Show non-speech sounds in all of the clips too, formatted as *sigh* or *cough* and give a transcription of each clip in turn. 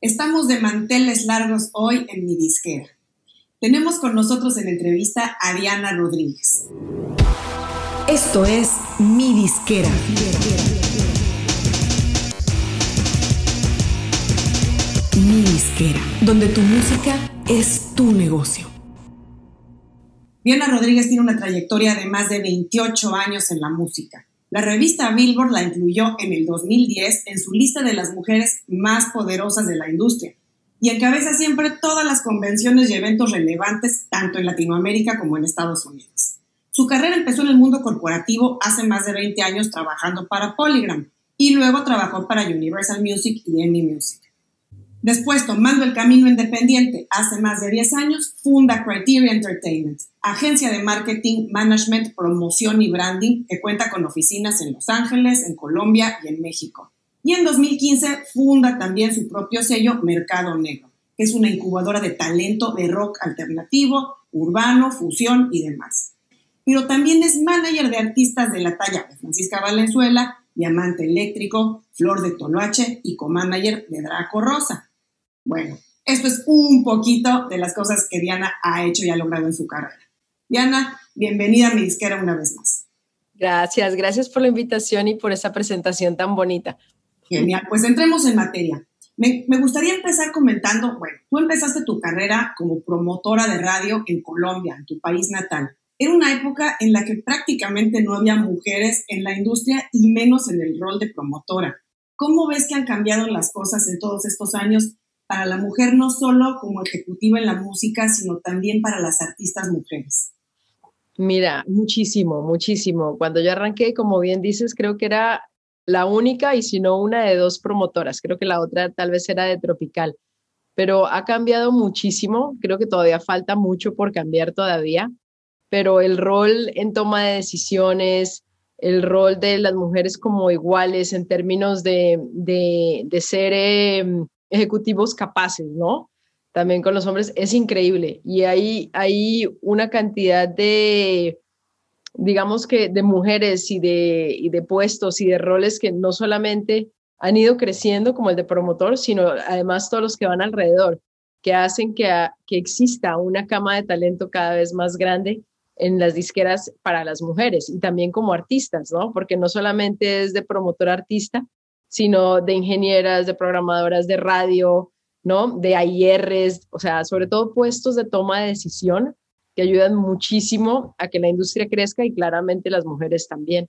Estamos de manteles largos hoy en mi disquera. Tenemos con nosotros en entrevista a Diana Rodríguez. Esto es Mi Disquera. Mi Disquera, donde tu música es tu negocio. Diana Rodríguez tiene una trayectoria de más de 28 años en la música. La revista Billboard la incluyó en el 2010 en su lista de las mujeres más poderosas de la industria y encabeza siempre todas las convenciones y eventos relevantes tanto en Latinoamérica como en Estados Unidos. Su carrera empezó en el mundo corporativo hace más de 20 años trabajando para Polygram y luego trabajó para Universal Music y EMI Music. Después, tomando el camino independiente hace más de 10 años, funda Criteria Entertainment, agencia de marketing, management, promoción y branding que cuenta con oficinas en Los Ángeles, en Colombia y en México. Y en 2015 funda también su propio sello Mercado Negro, que es una incubadora de talento de rock alternativo, urbano, fusión y demás. Pero también es manager de artistas de la talla de Francisca Valenzuela, Diamante Eléctrico, Flor de Toloache y co-manager de Draco Rosa. Bueno, esto es un poquito de las cosas que Diana ha hecho y ha logrado en su carrera. Diana, bienvenida a mi disquera una vez más. Gracias, gracias por la invitación y por esa presentación tan bonita. Genial, pues entremos en materia. Me, me, gustaría empezar comentando, bueno, tú empezaste tu carrera como promotora de radio en Colombia, en tu país natal. Era una época en la que prácticamente no había mujeres en la industria y menos en el rol de promotora. ¿Cómo ves que han cambiado las cosas en todos estos años para la mujer no solo como ejecutiva en la música, sino también para las artistas mujeres? Mira, muchísimo, muchísimo. Cuando yo arranqué, como bien dices, creo que era la única y si no una de dos promotoras. Creo que la otra tal vez era de Tropical. Pero ha cambiado muchísimo. Creo que todavía falta mucho por cambiar todavía. Pero el rol en toma de decisiones, el rol de las mujeres como iguales en términos de, de, de ser eh, ejecutivos capaces, ¿no? También con los hombres es increíble. Y hay, hay una cantidad de, digamos que, de mujeres y de, y de puestos y de roles que no solamente han ido creciendo como el de promotor, sino además todos los que van alrededor, que hacen que, que exista una cama de talento cada vez más grande en las disqueras para las mujeres y también como artistas, ¿no? Porque no solamente es de promotor artista, sino de ingenieras, de programadoras de radio, ¿no? De AIRs, o sea, sobre todo puestos de toma de decisión que ayudan muchísimo a que la industria crezca y claramente las mujeres también.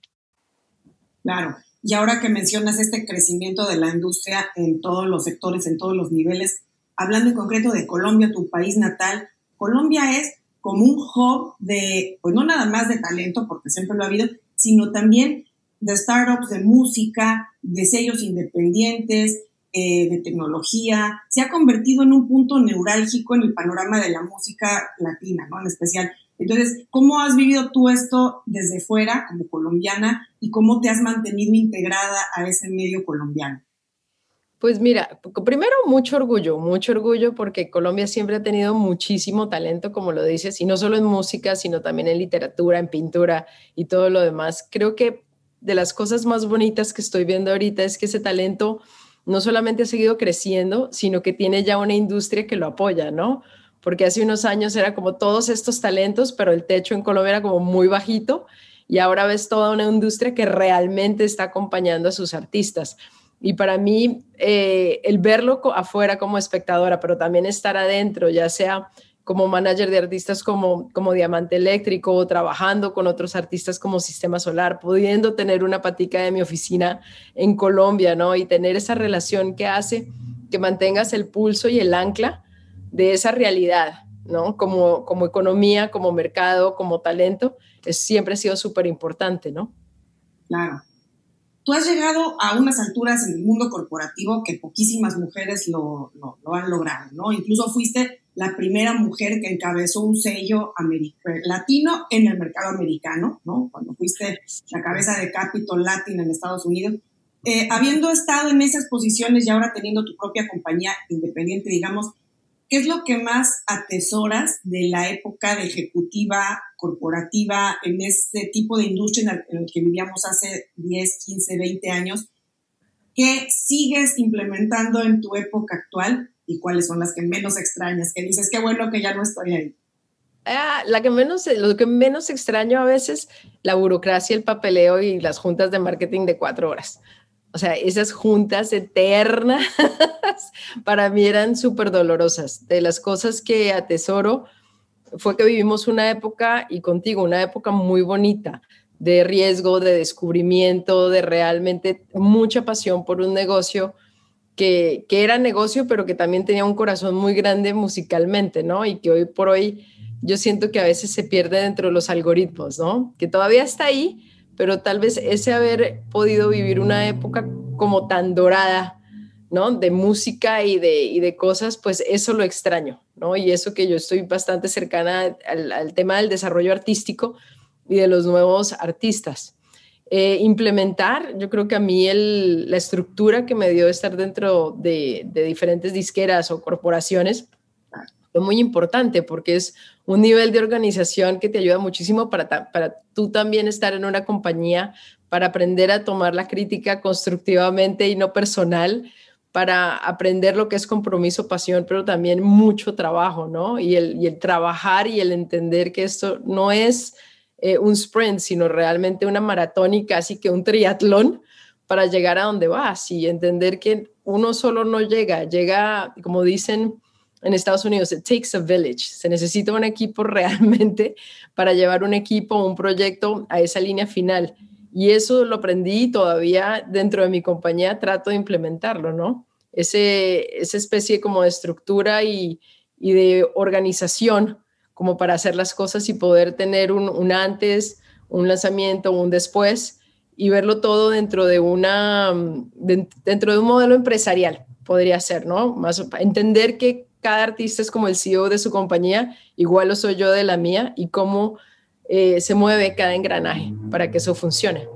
Claro. Y ahora que mencionas este crecimiento de la industria en todos los sectores, en todos los niveles, hablando en concreto de Colombia, tu país natal, Colombia es como un hub de, pues no nada más de talento, porque siempre lo ha habido, sino también de startups, de música, de sellos independientes, eh, de tecnología, se ha convertido en un punto neurálgico en el panorama de la música latina, ¿no? En especial. Entonces, ¿cómo has vivido tú esto desde fuera, como colombiana, y cómo te has mantenido integrada a ese medio colombiano? Pues mira, primero mucho orgullo, mucho orgullo porque Colombia siempre ha tenido muchísimo talento, como lo dices, y no solo en música, sino también en literatura, en pintura y todo lo demás. Creo que de las cosas más bonitas que estoy viendo ahorita es que ese talento no solamente ha seguido creciendo, sino que tiene ya una industria que lo apoya, ¿no? Porque hace unos años era como todos estos talentos, pero el techo en Colombia era como muy bajito y ahora ves toda una industria que realmente está acompañando a sus artistas. Y para mí, eh, el verlo afuera como espectadora, pero también estar adentro, ya sea como manager de artistas como, como Diamante Eléctrico, trabajando con otros artistas como Sistema Solar, pudiendo tener una patica de mi oficina en Colombia, ¿no? Y tener esa relación que hace que mantengas el pulso y el ancla de esa realidad, ¿no? Como, como economía, como mercado, como talento, es, siempre ha sido súper importante, ¿no? Claro. Tú has llegado a unas alturas en el mundo corporativo que poquísimas mujeres lo, lo, lo han logrado, ¿no? Incluso fuiste la primera mujer que encabezó un sello latino en el mercado americano, ¿no? Cuando fuiste la cabeza de Capitol Latin en Estados Unidos. Eh, habiendo estado en esas posiciones y ahora teniendo tu propia compañía independiente, digamos, ¿qué es lo que más atesoras de la época de ejecutiva corporativa en este tipo de industria en el, que vivíamos hace 10, 15, 20 años? ¿qué sigues implementando en tu época actual y cuáles son las que menos extrañas? Que dices, qué bueno que ya no estoy ahí. Ah, la que menos, lo que menos extraño a veces, la burocracia, el papeleo y las juntas de marketing de cuatro horas. O sea, esas juntas eternas *laughs* para mí eran súper dolorosas. De las cosas que atesoro fue que vivimos una época, y contigo, una época muy bonita, de riesgo, de descubrimiento, de realmente mucha pasión por un negocio que, era negocio, pero que también tenía un corazón muy grande musicalmente, ¿no? Y que hoy por hoy yo siento que a veces se pierde dentro de los algoritmos, ¿no? Que todavía está ahí, pero tal vez ese haber podido vivir una época como tan dorada, ¿no? De música y de, y de cosas, pues eso lo extraño, ¿no? Y eso que yo estoy bastante cercana al tema del desarrollo artístico, y de los nuevos artistas. Eh, implementar, yo creo que a mí el, la estructura que me dio estar dentro de, de, diferentes disqueras o corporaciones fue muy importante porque es un nivel de organización que te ayuda muchísimo para, para tú también estar en una compañía, para aprender a tomar la crítica constructivamente y no personal, para aprender lo que es compromiso, pasión, pero también mucho trabajo, ¿no? Y el, y el trabajar y el entender que esto no es eh, un sprint, sino realmente una maratón y casi que un triatlón para llegar a donde vas y entender que uno solo no llega, llega, como dicen en Estados Unidos, it takes a village, se necesita un equipo *laughs* realmente para llevar un equipo, un proyecto a esa línea final. Y eso lo aprendí todavía dentro de mi compañía trato de implementarlo, ¿no? Ese, esa especie como de estructura y, y de organización como para hacer las cosas y poder tener un, antes, un lanzamiento, un después y verlo todo dentro de una dentro de un modelo empresarial podría ser, ¿no? Más entender que cada artista es como el CEO de su compañía, igual lo soy yo de la mía y cómo eh, se mueve cada engranaje para que eso funcione.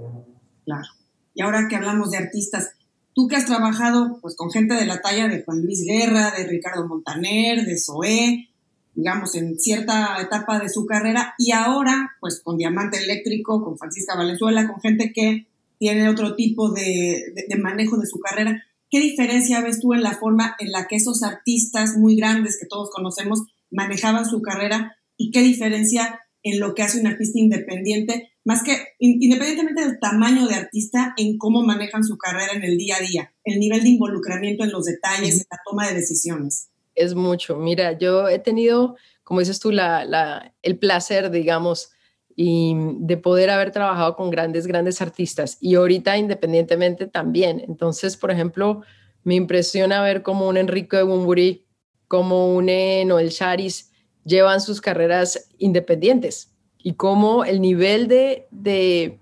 Claro. Y ahora que hablamos de artistas, tú que has trabajado pues con gente de la talla de Juan Luis Guerra, de Ricardo Montaner, de Zoé, digamos, en cierta etapa de su carrera y ahora, pues con Diamante Eléctrico, con Francisca Valenzuela, con gente que tiene otro tipo de, de, manejo de su carrera. ¿Qué diferencia ves tú en la forma en la que esos artistas muy grandes que todos conocemos manejaban su carrera y qué diferencia en lo que hace un artista independiente, más que independientemente del tamaño de artista, en cómo manejan su carrera en el día a día, el nivel de involucramiento en los detalles, en la toma de decisiones? Es mucho. Mira, yo he tenido, como dices tú, la, el placer, digamos, y de poder haber trabajado con grandes, grandes artistas y ahorita independientemente también. Entonces, por ejemplo, me impresiona ver cómo un Enrico de Bumburi, como un Noel Charis llevan sus carreras independientes y cómo el nivel de, de,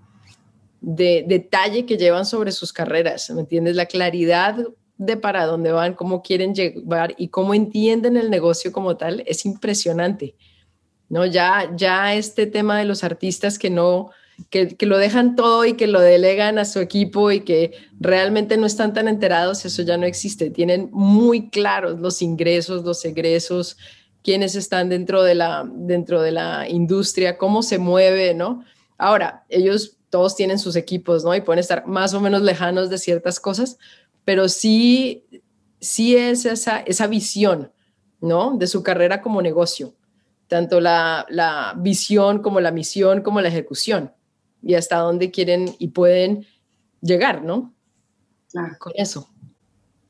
de detalle que llevan sobre sus carreras, ¿me entiendes? La claridad de para dónde van, cómo quieren llevar y cómo entienden el negocio como tal, es impresionante. ¿no? Ya, ya este tema de los artistas que no, que, que, lo dejan todo y que lo delegan a su equipo y que realmente no están tan enterados, eso ya no existe. Tienen muy claros los ingresos, los egresos, quiénes están dentro de la, dentro de la industria, cómo se mueve, ¿no? Ahora, ellos todos tienen sus equipos, ¿no? Y pueden estar más o menos lejanos de ciertas cosas, pero sí, sí es esa, esa visión, ¿no? De su carrera como negocio, tanto la, la visión como la misión como la ejecución y hasta dónde quieren y pueden llegar, ¿no? Claro. Con eso.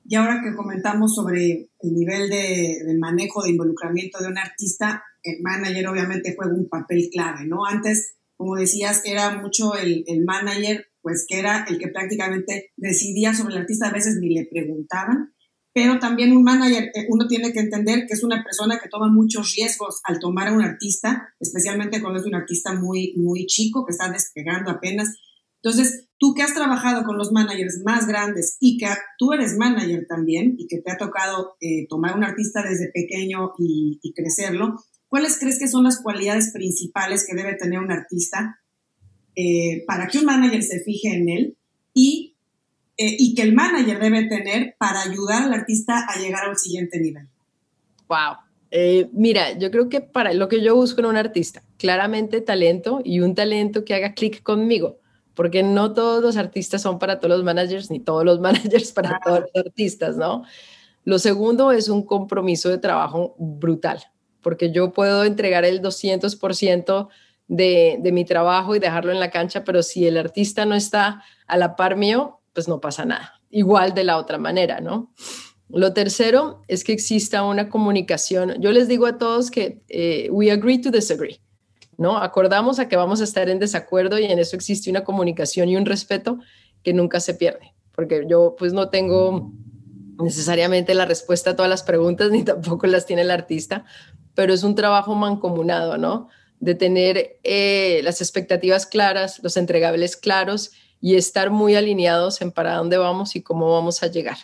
Y ahora que comentamos sobre el nivel de, de, manejo, de involucramiento de un artista, el manager obviamente juega un papel clave, ¿no? Antes, como decías, era mucho el, el manager pues que era el que prácticamente decidía sobre el artista, a veces ni le preguntaban, pero también un manager, eh, uno tiene que entender que es una persona que toma muchos riesgos al tomar a un artista, especialmente cuando es un artista muy, muy chico, que está despegando apenas. Entonces, tú que has trabajado con los managers más grandes y que tú eres manager también y que te ha tocado eh, tomar un artista desde pequeño y, y crecerlo, ¿cuáles crees que son las cualidades principales que debe tener un artista eh, para que un manager se fije en él y, eh, y que el manager debe tener para ayudar al artista a llegar al siguiente nivel. Wow. Eh, mira, yo creo que para lo que yo busco en un artista, claramente talento y un talento que haga clic conmigo, porque no todos los artistas son para todos los managers, ni todos los *laughs* managers para todos los artistas, ¿no? Lo segundo es un compromiso de trabajo brutal, porque yo puedo entregar el 200% de, de mi trabajo y dejarlo en la cancha, pero si el artista no está a la par mío, pues no pasa nada. Igual de la otra manera, ¿no? Lo tercero es que exista una comunicación. Yo les digo a todos que eh, we agree to disagree, ¿no? Acordamos a que vamos a estar en desacuerdo y en eso existe una comunicación y un respeto que nunca se pierde, porque yo pues no tengo necesariamente la respuesta a todas las preguntas *laughs* ni tampoco las tiene el artista, pero es un trabajo mancomunado, ¿no? De tener eh, las expectativas claras, los entregables claros y estar muy alineados en para dónde vamos y cómo vamos a llegar.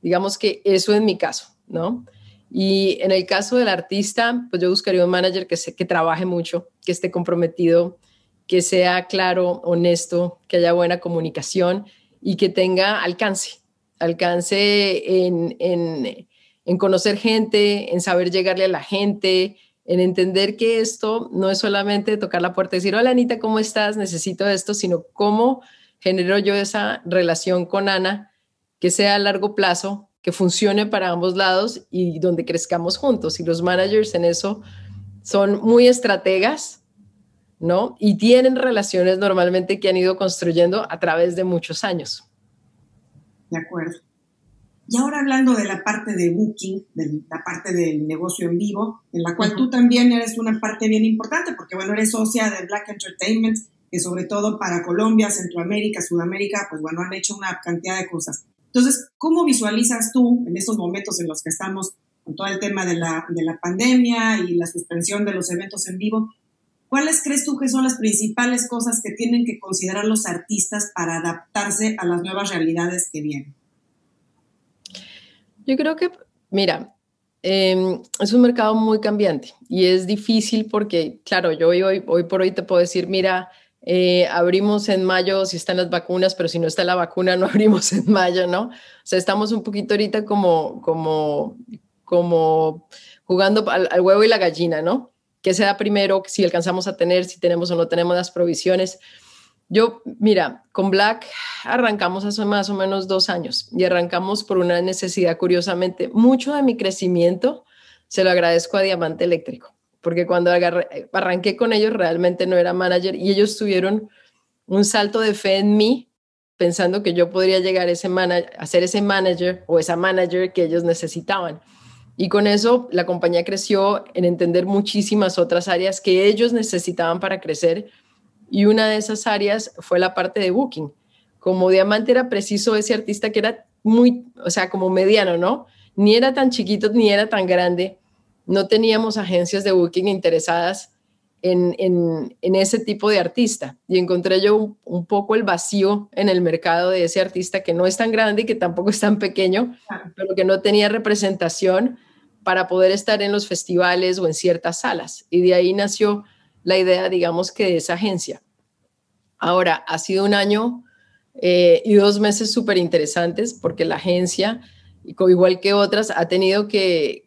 Digamos que eso es mi caso, ¿no? Y en el caso del artista, pues yo buscaría un manager que, se, que trabaje mucho, que esté comprometido, que sea claro, honesto, que haya buena comunicación y que tenga alcance, alcance en, en, en conocer gente, en saber llegarle a la gente, en entender que esto no es solamente tocar la puerta y decir, hola Anita, ¿cómo estás? Necesito esto, sino cómo genero yo esa relación con Ana que sea a largo plazo, que funcione para ambos lados y donde crezcamos juntos. Y los managers en eso son muy estrategas, ¿no? Y tienen relaciones normalmente que han ido construyendo a través de muchos años. De acuerdo. Y ahora hablando de la parte de booking, de la parte del negocio en vivo, en la cual tú también eres una parte bien importante, porque bueno, eres socia de Black Entertainment, que sobre todo para Colombia, Centroamérica, Sudamérica, pues bueno, han hecho una cantidad de cosas. Entonces, ¿cómo visualizas tú en estos momentos en los que estamos con todo el tema de la, de la pandemia y la suspensión de los eventos en vivo? ¿Cuáles crees tú que son las principales cosas que tienen que considerar los artistas para adaptarse a las nuevas realidades que vienen? Yo creo que, mira, em, es un mercado muy cambiante y es difícil porque, claro, yo hoy, hoy, hoy por hoy te puedo decir, mira, eh, abrimos en mayo si están las vacunas, pero si no está la vacuna *laughs* no abrimos en mayo, ¿no? O sea, estamos un poquito ahorita como, como, como jugando al, huevo y la gallina, ¿no? ¿Qué se da primero? Si alcanzamos a tener, si tenemos o no tenemos las provisiones. Yo, mira, con Black arrancamos hace más o menos dos años y arrancamos por una necesidad, curiosamente, mucho de mi crecimiento se lo agradezco a Diamante Eléctrico porque cuando arranqué con ellos realmente no era manager y ellos tuvieron un salto de fe en mí pensando que yo podría llegar ese a ser ese manager o esa manager que ellos necesitaban. Y con eso la compañía creció en entender muchísimas otras áreas que ellos necesitaban para crecer. Y una de esas áreas fue la parte de booking. Como Diamante era preciso ese artista que era muy, o sea, como mediano, ¿no? Ni era tan chiquito ni era tan grande no teníamos agencias de booking interesadas en, ese tipo de artista. Y encontré yo un, poco el vacío en el mercado de ese artista que no es tan grande y que tampoco es tan pequeño, pero que no tenía representación para poder estar en los festivales o en ciertas salas. Y de ahí nació la idea, digamos, que de esa agencia. Ahora, ha sido un año eh, y dos meses súper interesantes porque la agencia, igual que otras, ha tenido que,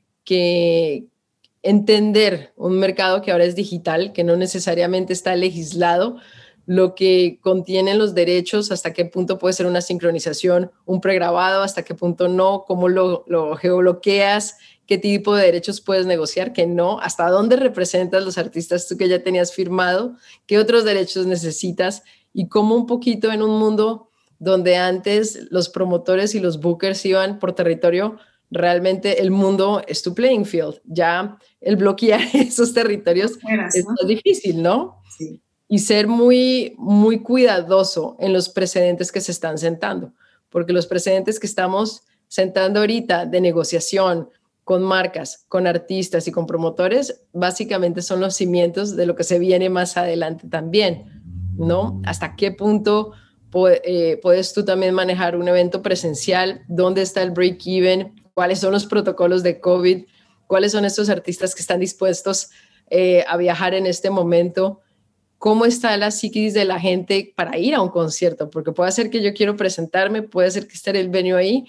entender un mercado que ahora es digital, que no necesariamente está legislado, lo que contienen los derechos, hasta qué punto puede ser una sincronización, un pregrabado, hasta qué punto no, cómo lo, lo geobloqueas, qué tipo de derechos puedes negociar, qué no, hasta dónde representas los artistas tú que ya tenías firmado, qué otros derechos necesitas y cómo un poquito en un mundo donde antes los promotores y los bookers iban por territorio, realmente el mundo es tu playing field. Ya el bloquear *laughs* esos territorios es difícil, ¿no? Sí. Y ser muy, muy cuidadoso en los precedentes que se están sentando, porque los precedentes que estamos sentando ahorita de negociación con marcas, con artistas y con promotores, básicamente son los cimientos de lo que se viene más adelante también, ¿no? ¿Hasta qué punto eh, puedes tú también manejar un evento presencial? ¿Dónde está el break-even? cuáles son los protocolos de COVID, cuáles son estos artistas que están dispuestos eh, a viajar en este momento, cómo está la psiquis de la gente para ir a un concierto, porque puede ser que yo quiero presentarme, puede ser que esté el venue ahí,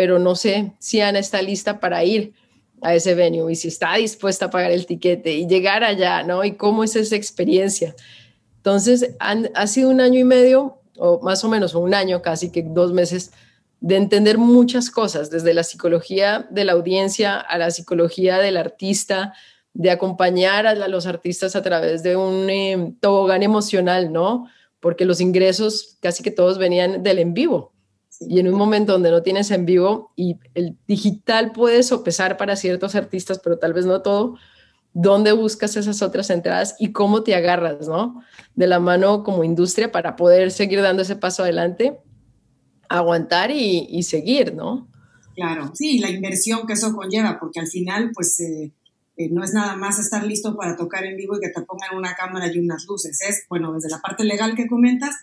pero no sé si Ana está lista para ir a ese venue y si está dispuesta a pagar el tiquete y llegar allá, ¿no? Y cómo es esa experiencia. Entonces, ha sido un año y medio, o más o menos un año, casi que dos meses, de entender muchas cosas, desde la psicología de la audiencia a la psicología del artista, de acompañar a los artistas a través de un eh, tobogán emocional, ¿no? Porque los ingresos casi que todos venían del en vivo. Y en un momento donde no tienes en vivo y el digital puede sopesar para ciertos artistas, pero tal vez no todo, ¿dónde buscas esas otras entradas y cómo te agarras, ¿no? De la mano como industria para poder seguir dando ese paso adelante, aguantar y, seguir, ¿no? Claro, sí, la inversión que eso conlleva, porque al final, pues... Eh, eh, no es nada más estar listo para tocar en vivo y que te pongan una cámara y unas luces. Es, bueno, desde la parte legal que comentas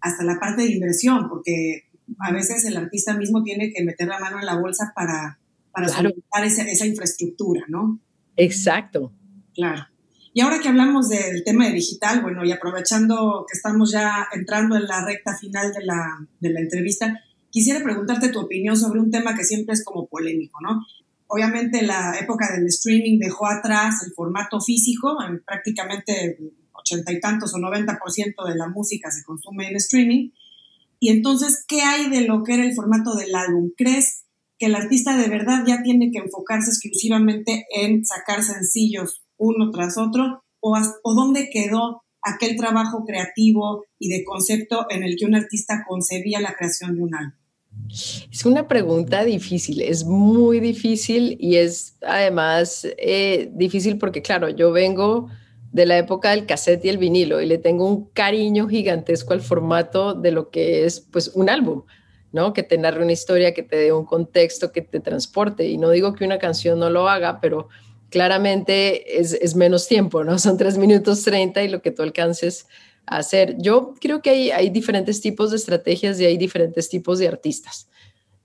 hasta la parte de inversión, porque a veces el artista mismo tiene que meter la mano en la bolsa para, para esa, infraestructura, ¿no? Exacto. Claro. Y ahora que hablamos del tema de digital, bueno, y aprovechando que estamos ya entrando en la recta final de la, de la entrevista, quisiera preguntarte tu opinión sobre un tema que siempre es como polémico, ¿no? Obviamente la época del streaming dejó atrás el formato físico, en prácticamente ochenta y tantos o noventa por ciento de la música se consume en streaming. Y entonces, ¿qué hay de lo que era el formato del álbum? ¿Crees que el artista de verdad ya tiene que enfocarse exclusivamente en sacar sencillos uno tras otro? ¿O, dónde quedó aquel trabajo creativo y de concepto en el que un artista concebía la creación de un álbum? Es una pregunta difícil, es muy difícil y es además eh, difícil porque, claro, yo vengo de la época del cassette y el vinilo y le tengo un cariño gigantesco al formato de lo que es pues un álbum, ¿no? Que te narre una historia, que te dé un contexto, que te transporte. Y no digo que una canción no lo haga, pero claramente es, es menos tiempo, ¿no? *laughs* Son tres minutos treinta y lo que tú alcances hacer. Yo creo que hay, hay diferentes tipos de estrategias y hay diferentes tipos de artistas,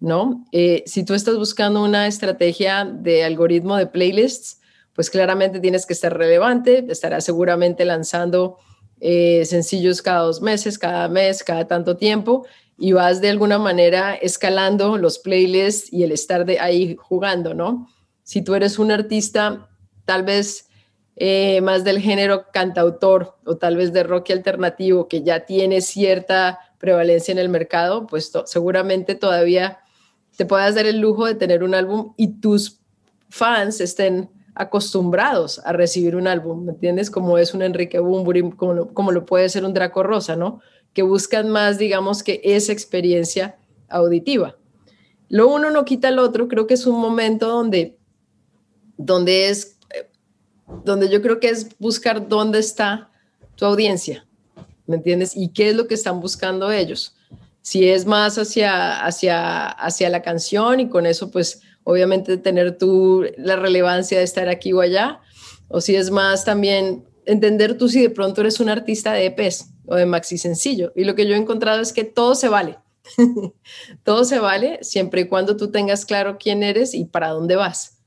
¿no? Eh, si tú estás buscando una estrategia de algoritmo de playlists, pues claramente tienes que estar relevante, estarás seguramente lanzando eh, sencillos cada dos meses, cada mes, cada tanto tiempo, y vas de alguna manera escalando los playlists y el estar de ahí jugando, ¿no? Si tú eres un artista, tal vez eh, más del género cantautor o tal vez de rock alternativo que ya tiene cierta prevalencia en el mercado, pues seguramente todavía te puedas dar el lujo de tener un álbum y tus fans estén acostumbrados a recibir un álbum, ¿me entiendes? Como es un Enrique Bumburi, como lo, como lo puede ser un Draco Rosa, ¿no? Que buscan más, digamos, que esa experiencia auditiva. Lo uno no quita el otro, creo que es un momento donde, donde es donde yo creo que es buscar dónde está tu audiencia, ¿me entiendes? Y qué es lo que están buscando ellos. Si es más hacia, hacia, hacia la canción y con eso, pues obviamente tener tú la relevancia de estar aquí o allá, o si es más también entender tú si de pronto eres un artista de EPs o de maxi sencillo. Y lo que yo he encontrado es que todo se vale. *laughs* todo se vale siempre y cuando tú tengas claro quién eres y para dónde vas.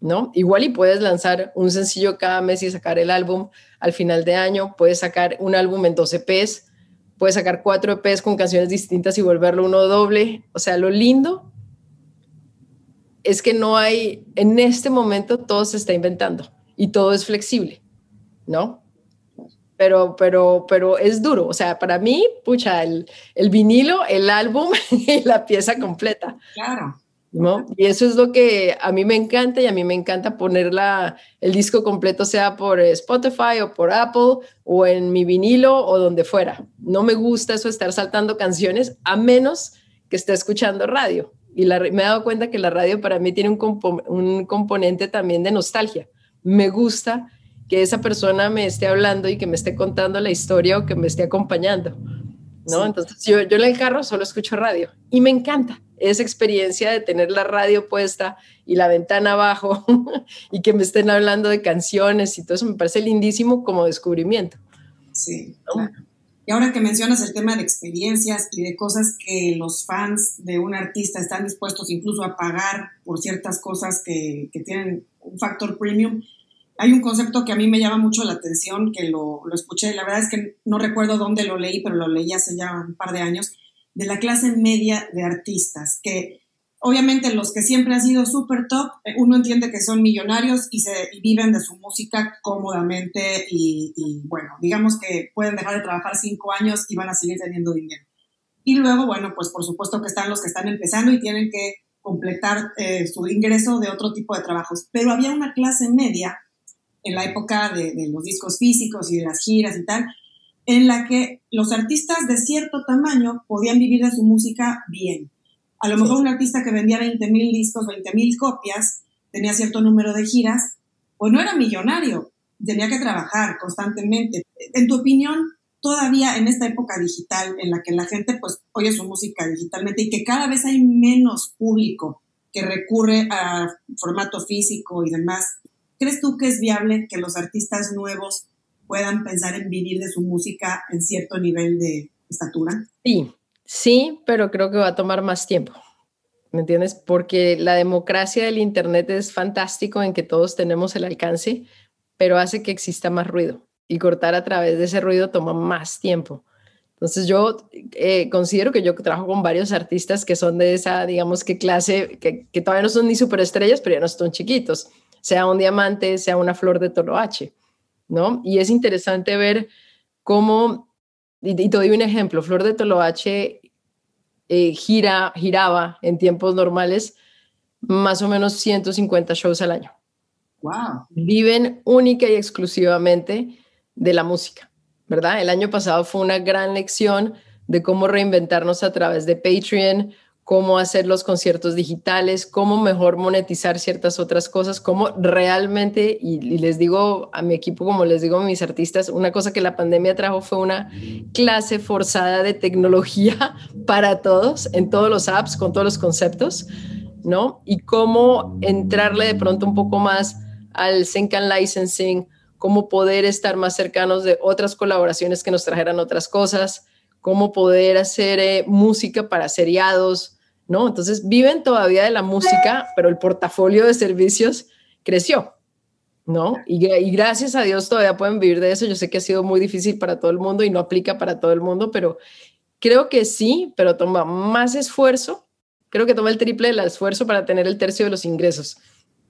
¿no? Igual y puedes lanzar un sencillo cada mes y sacar el álbum al final de año, puedes sacar un álbum en 12 EPs, puedes sacar 4 EPs con canciones distintas y volverlo uno doble. O sea, lo lindo es que no hay, en este momento todo se está inventando y todo es flexible, ¿no? Pero, pero, pero es duro. O sea, para mí, pucha, el, el vinilo, el álbum *laughs* y la pieza completa. Claro. ¿no? Y eso es lo que a mí me encanta y a mí me encanta poner el disco completo, sea por Spotify o por Apple o en mi vinilo o donde fuera. No me gusta eso estar saltando canciones a menos que esté escuchando radio. Y me he dado cuenta que la radio para mí tiene un, un componente también de nostalgia. Me gusta que esa persona me esté hablando y que me esté contando la historia o que me esté acompañando. ¿no? Entonces yo, yo en el carro solo escucho radio y me encanta esa experiencia de tener la radio puesta y la ventana abajo *laughs* y que me estén hablando de canciones y todo eso me parece lindísimo como descubrimiento. Sí, Y ahora que mencionas el tema de experiencias y de cosas que los fans de un artista están dispuestos incluso a pagar por ciertas cosas que, que tienen un factor premium, hay un concepto que a mí me llama mucho la atención, que lo, lo, escuché, la verdad es que no recuerdo dónde lo leí, pero lo leí hace ya un par de años, de la clase media de artistas, que obviamente los que siempre han sido súper top, eh, uno entiende que son millonarios y, se, viven de su música cómodamente y, bueno, digamos que pueden dejar de trabajar cinco años y van a seguir teniendo dinero. Y luego, bueno, pues por supuesto que están los que están empezando y tienen que completar eh, su ingreso de otro tipo de trabajos. Pero había una clase media en la época de, de los discos físicos y de las giras y tal, en la que los artistas de cierto tamaño podían vivir de su música bien a lo mejor un artista que vendía 20 mil discos, 20 mil copias, tenía cierto número de giras, pues no era millonario, tenía que trabajar constantemente. En tu opinión, todavía en esta época digital en la que la gente pues oye su música digitalmente y que cada vez hay menos público que recurre a formato físico y demás, ¿crees tú que es viable que los artistas nuevos puedan pensar en vivir de su música en cierto nivel de estatura? Sí, Sí, pero creo que va a tomar más tiempo. ¿Me entiendes? Porque la democracia del Internet es fantástico en que todos tenemos el alcance, pero hace que exista más ruido y cortar a través de ese ruido toma más tiempo. Entonces yo eh, considero que yo trabajo con varios artistas que son de esa, digamos que clase, que, que todavía no son ni superestrellas, pero ya no son chiquitos, sea un diamante, sea una flor de toloache, ¿no? Y es interesante ver cómo y, te doy un ejemplo, Flor de Toloache eh, gira, giraba en tiempos normales más o menos 150 shows al año. Wow. Viven única y exclusivamente de la música, ¿verdad? El año pasado fue una gran lección de cómo reinventarnos a través de Patreon, cómo hacer los conciertos digitales, cómo mejor monetizar ciertas otras cosas, cómo realmente, y, les digo a mi equipo, como les digo a mis artistas, una cosa que la pandemia trajo fue una clase forzada de tecnología *laughs* para todos, en todos los apps, con todos los conceptos, ¿no? Y cómo entrarle de pronto un poco más al sync and licensing, cómo poder estar más cercanos de otras colaboraciones que nos trajeran otras cosas, cómo poder hacer eh, música para seriados, ¿no? Entonces viven todavía de la música, pero el portafolio de servicios creció, ¿no? Y, gracias a Dios todavía pueden vivir de eso. Yo sé que ha sido muy difícil para todo el mundo y no aplica para todo el mundo, pero creo que sí, pero toma más esfuerzo. Creo que toma el triple del esfuerzo para tener el tercio de los ingresos.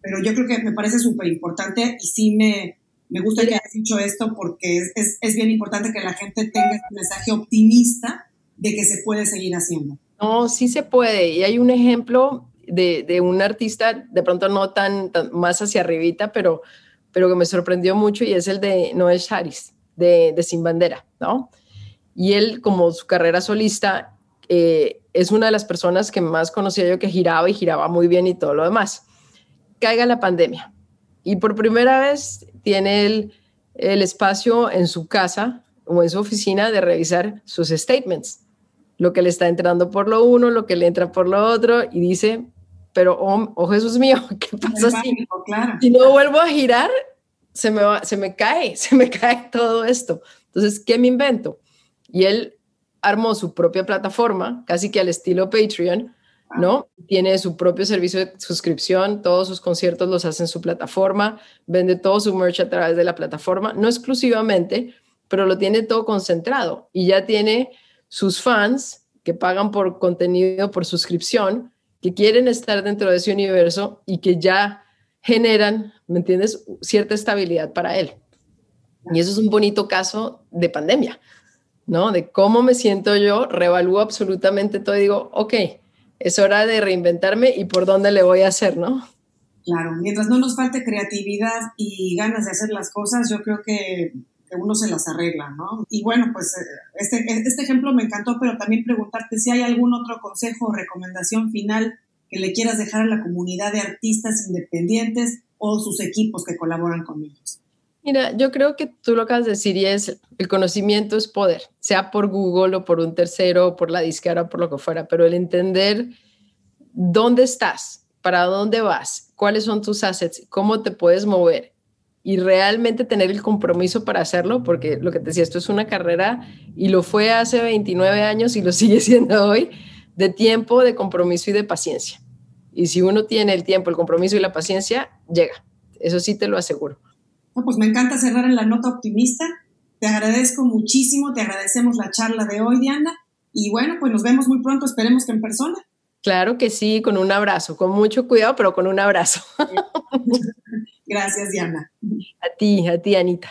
Pero yo creo que me parece súper importante y sí me, me gusta que hayas dicho esto porque es, es, bien importante que la gente tenga este mensaje optimista de que se puede seguir haciendo. No, sí se puede. Y hay un ejemplo de, un artista, de pronto no tan, más hacia arribita, pero, pero que me sorprendió mucho y es el de Noel Charis, de, Sin Bandera, ¿no? Y él, como su carrera solista, eh, es una de las personas que más conocía yo que giraba y giraba muy bien y todo lo demás. Caiga la pandemia y por primera vez tiene el, el espacio en su casa o en su oficina de revisar sus statements lo que le está entrando por lo uno, lo que le entra por lo otro, y dice, pero oh, oh Jesús mío, *laughs* ¿qué pasa si, si no vuelvo a girar? Se me, se me cae, *laughs* se me cae todo esto. Entonces, ¿qué me invento? Y él armó su propia plataforma, casi que al estilo Patreon, ¿no? Tiene su propio servicio de suscripción, todos sus conciertos los hace en su plataforma, vende todo su merch a través de la plataforma, no exclusivamente, pero lo tiene todo concentrado y ya tiene sus fans que pagan por contenido, por suscripción, que quieren estar dentro de ese universo y que ya generan, ¿me entiendes?, cierta estabilidad para él. Y eso es un bonito caso de pandemia, ¿no? De cómo me siento yo, revalúo absolutamente todo y digo, ok, es hora de reinventarme y por dónde le voy a hacer, ¿no? Claro, mientras no nos falte creatividad y ganas de hacer las cosas, yo creo que que uno se las arregla, ¿no? Y bueno, pues eh, este, este ejemplo me encantó, pero también preguntarte si hay algún otro consejo o recomendación final que le quieras dejar a la comunidad de artistas independientes o sus equipos que colaboran con ellos. Mira, yo creo que tú lo acabas de decir y es el conocimiento es poder, sea por Google o por un tercero o por la disquera o por lo que fuera, pero el entender dónde estás, para dónde vas, cuáles son tus assets, cómo te puedes mover y realmente tener el compromiso para hacerlo, porque lo que te decía, esto es una carrera y lo fue hace 29 años y lo *laughs* sigue siendo hoy, de tiempo, de compromiso y de paciencia. Y si uno tiene el tiempo, el compromiso y la paciencia, llega. Eso sí te lo aseguro. pues me encanta cerrar en la nota optimista. Te agradezco muchísimo, te agradecemos la charla de hoy, Diana. Y bueno, pues nos vemos muy pronto, esperemos que en persona. Claro que sí, con un abrazo, con mucho cuidado, pero con un abrazo. *laughs* Gracias, Diana. A ti, a ti, Anita.